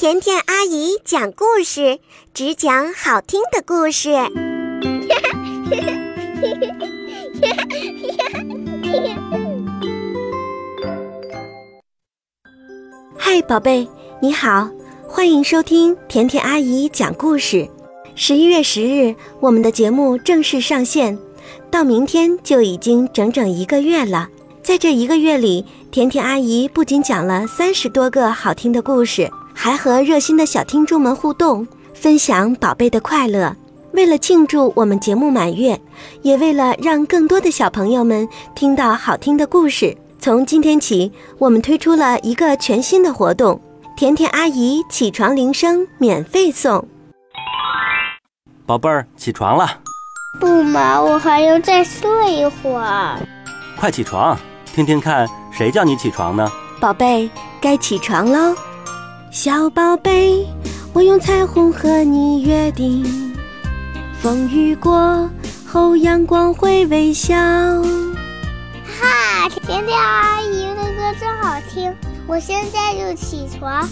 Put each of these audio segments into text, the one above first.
甜甜阿姨讲故事，只讲好听的故事。嗨，宝贝，你好，欢迎收听甜甜阿姨讲故事。十一月十日，我们的节目正式上线，到明天就已经整整一个月了。在这一个月里，甜甜阿姨不仅讲了三十多个好听的故事，还和热心的小听众们互动，分享宝贝的快乐。为了庆祝我们节目满月，也为了让更多的小朋友们听到好听的故事，从今天起，我们推出了一个全新的活动——甜甜阿姨起床铃声免费送。宝贝儿，起床了。不嘛，我还要再睡一会儿。快起床，听听看，谁叫你起床呢？宝贝，该起床喽。小宝贝，我用彩虹和你约定，风雨过后阳光会微笑。哈，甜甜阿姨的歌真好听，我现在就起床。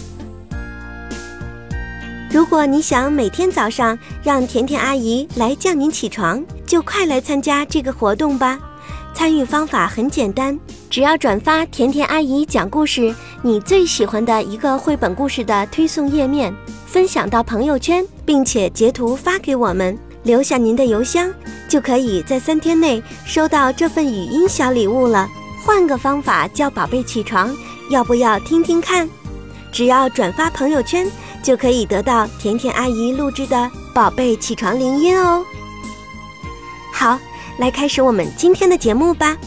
如果你想每天早上让甜甜阿姨来叫您起床，就快来参加这个活动吧。参与方法很简单，只要转发甜甜阿姨讲故事你最喜欢的一个绘本故事的推送页面，分享到朋友圈，并且截图发给我们，留下您的邮箱，就可以在三天内收到这份语音小礼物了。换个方法叫宝贝起床，要不要听听看？只要转发朋友圈。就可以得到甜甜阿姨录制的宝贝起床铃音哦。好，来开始我们今天的节目吧。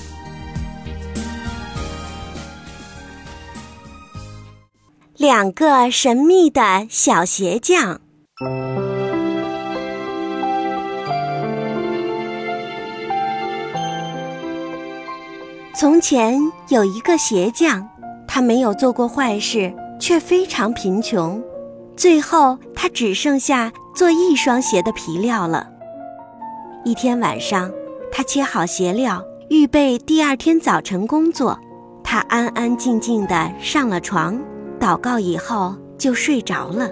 两个神秘的小鞋匠。从前有一个鞋匠，他没有做过坏事，却非常贫穷。最后，他只剩下做一双鞋的皮料了。一天晚上，他切好鞋料，预备第二天早晨工作。他安安静静地上了床，祷告以后就睡着了。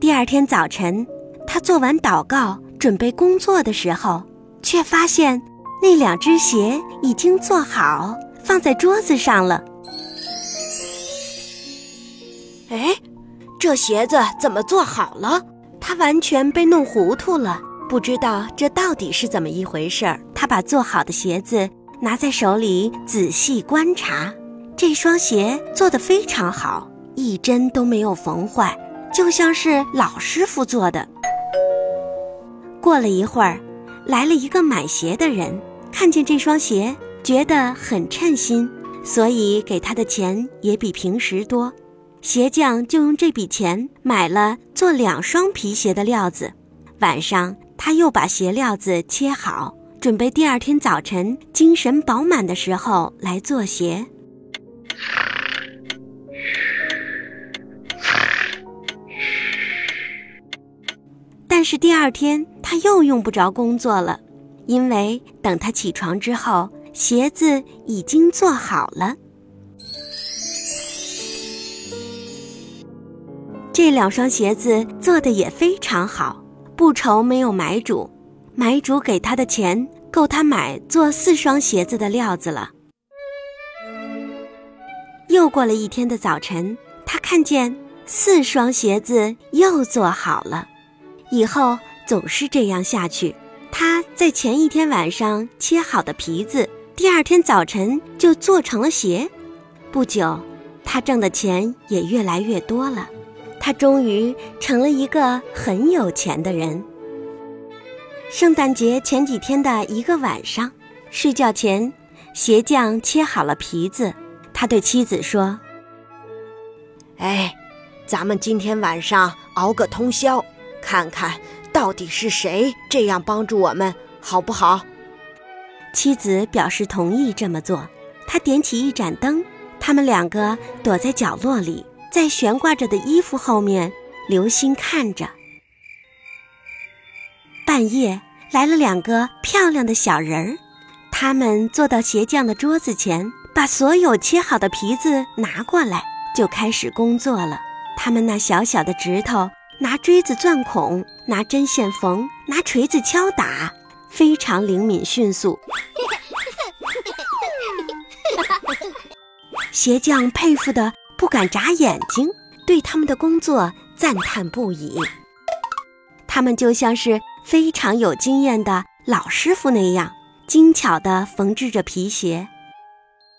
第二天早晨，他做完祷告，准备工作的时候，却发现那两只鞋已经做好。放在桌子上了。哎，这鞋子怎么做好了？他完全被弄糊涂了，不知道这到底是怎么一回事儿。他把做好的鞋子拿在手里仔细观察，这双鞋做得非常好，一针都没有缝坏，就像是老师傅做的。过了一会儿，来了一个买鞋的人，看见这双鞋。觉得很称心，所以给他的钱也比平时多。鞋匠就用这笔钱买了做两双皮鞋的料子。晚上，他又把鞋料子切好，准备第二天早晨精神饱满的时候来做鞋。但是第二天他又用不着工作了，因为等他起床之后。鞋子已经做好了，这两双鞋子做的也非常好，不愁没有买主。买主给他的钱够他买做四双鞋子的料子了。又过了一天的早晨，他看见四双鞋子又做好了，以后总是这样下去。他在前一天晚上切好的皮子。第二天早晨就做成了鞋，不久，他挣的钱也越来越多了，他终于成了一个很有钱的人。圣诞节前几天的一个晚上，睡觉前，鞋匠切好了皮子，他对妻子说：“哎，咱们今天晚上熬个通宵，看看到底是谁这样帮助我们，好不好？”妻子表示同意这么做。他点起一盏灯，他们两个躲在角落里，在悬挂着的衣服后面留心看着。半夜来了两个漂亮的小人儿，他们坐到鞋匠的桌子前，把所有切好的皮子拿过来，就开始工作了。他们那小小的指头，拿锥子钻孔，拿针线缝，拿锤子敲打，非常灵敏迅速。鞋匠佩服的不敢眨眼睛，对他们的工作赞叹不已。他们就像是非常有经验的老师傅那样。精巧地缝制着皮鞋，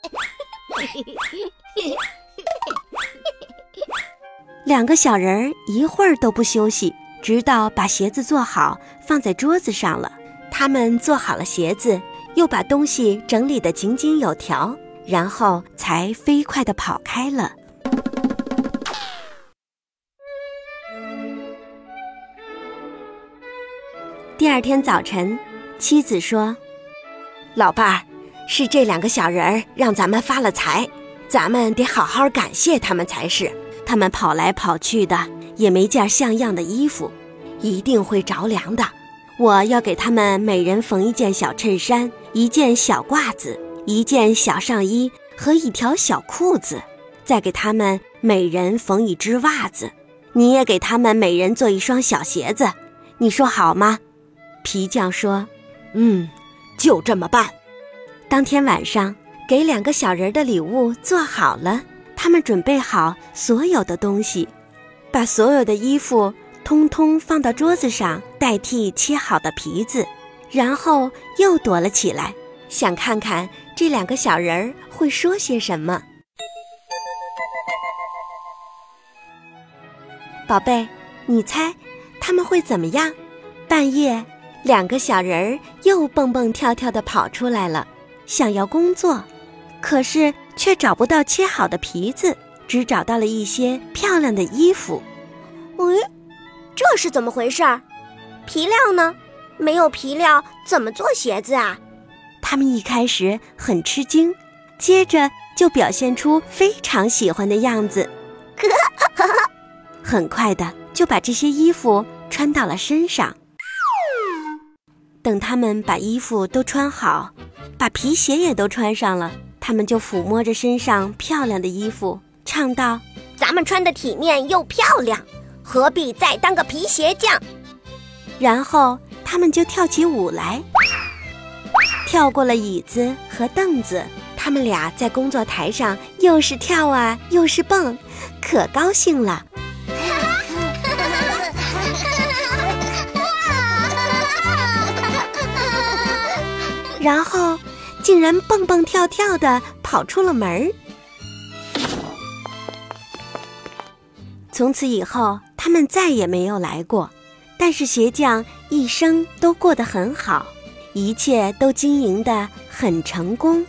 两个小人儿一会儿都不休息，直到把鞋子做好放在桌子上了。他们做好了鞋子，又把东西整理得井井有条，然后才飞快地跑开了。第二天早晨，妻子说。老伴儿，是这两个小人儿让咱们发了财，咱们得好好感谢他们才是。他们跑来跑去的，也没件像样的衣服，一定会着凉的。我要给他们每人缝一件小衬衫、一件小褂子、一件小上衣和一条小裤子，再给他们每人缝一只袜子。你也给他们每人做一双小鞋子，你说好吗？皮匠说：“嗯。”就这么办。当天晚上，给两个小人的礼物做好了，他们准备好所有的东西，把所有的衣服通通放到桌子上，代替切好的皮子，然后又躲了起来，想看看这两个小人会说些什么。宝贝，你猜他们会怎么样？半夜。两个小人儿又蹦蹦跳跳地跑出来了，想要工作，可是却找不到切好的皮子，只找到了一些漂亮的衣服。喂，这是怎么回事？皮料呢？没有皮料怎么做鞋子啊？他们一开始很吃惊，接着就表现出非常喜欢的样子，很快的就把这些衣服穿到了身上。等他们把衣服都穿好，把皮鞋也都穿上了，他们就抚摸着身上漂亮的衣服，唱道：“咱们穿的体面又漂亮，何必再当个皮鞋匠？”然后他们就跳起舞来，跳过了椅子和凳子。他们俩在工作台上又是跳啊，又是蹦，可高兴了。然后，竟然蹦蹦跳跳的跑出了门儿。从此以后，他们再也没有来过。但是鞋匠一生都过得很好，一切都经营的很成功。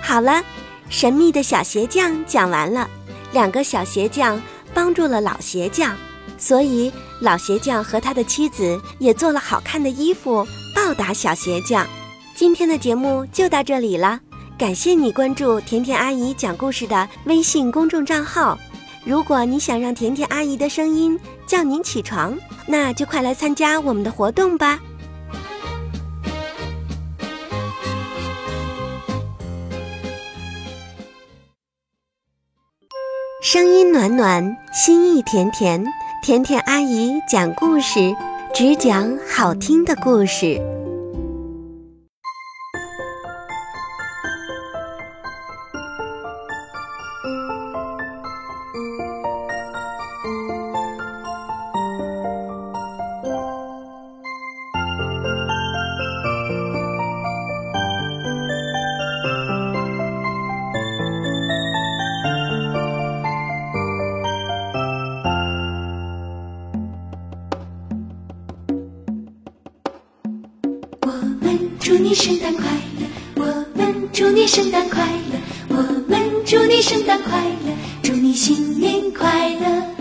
好了，神秘的小鞋匠讲完了。两个小鞋匠帮助了老鞋匠，所以老鞋匠和他的妻子也做了好看的衣服报答小鞋匠。今天的节目就到这里了，感谢你关注甜甜阿姨讲故事的微信公众账号。如果你想让甜甜阿姨的声音叫您起床，那就快来参加我们的活动吧。声音暖暖，心意甜甜，甜甜阿姨讲故事，只讲好听的故事。你圣诞快乐，我们祝你圣诞快乐，我们祝你圣诞快乐，祝你新年快乐，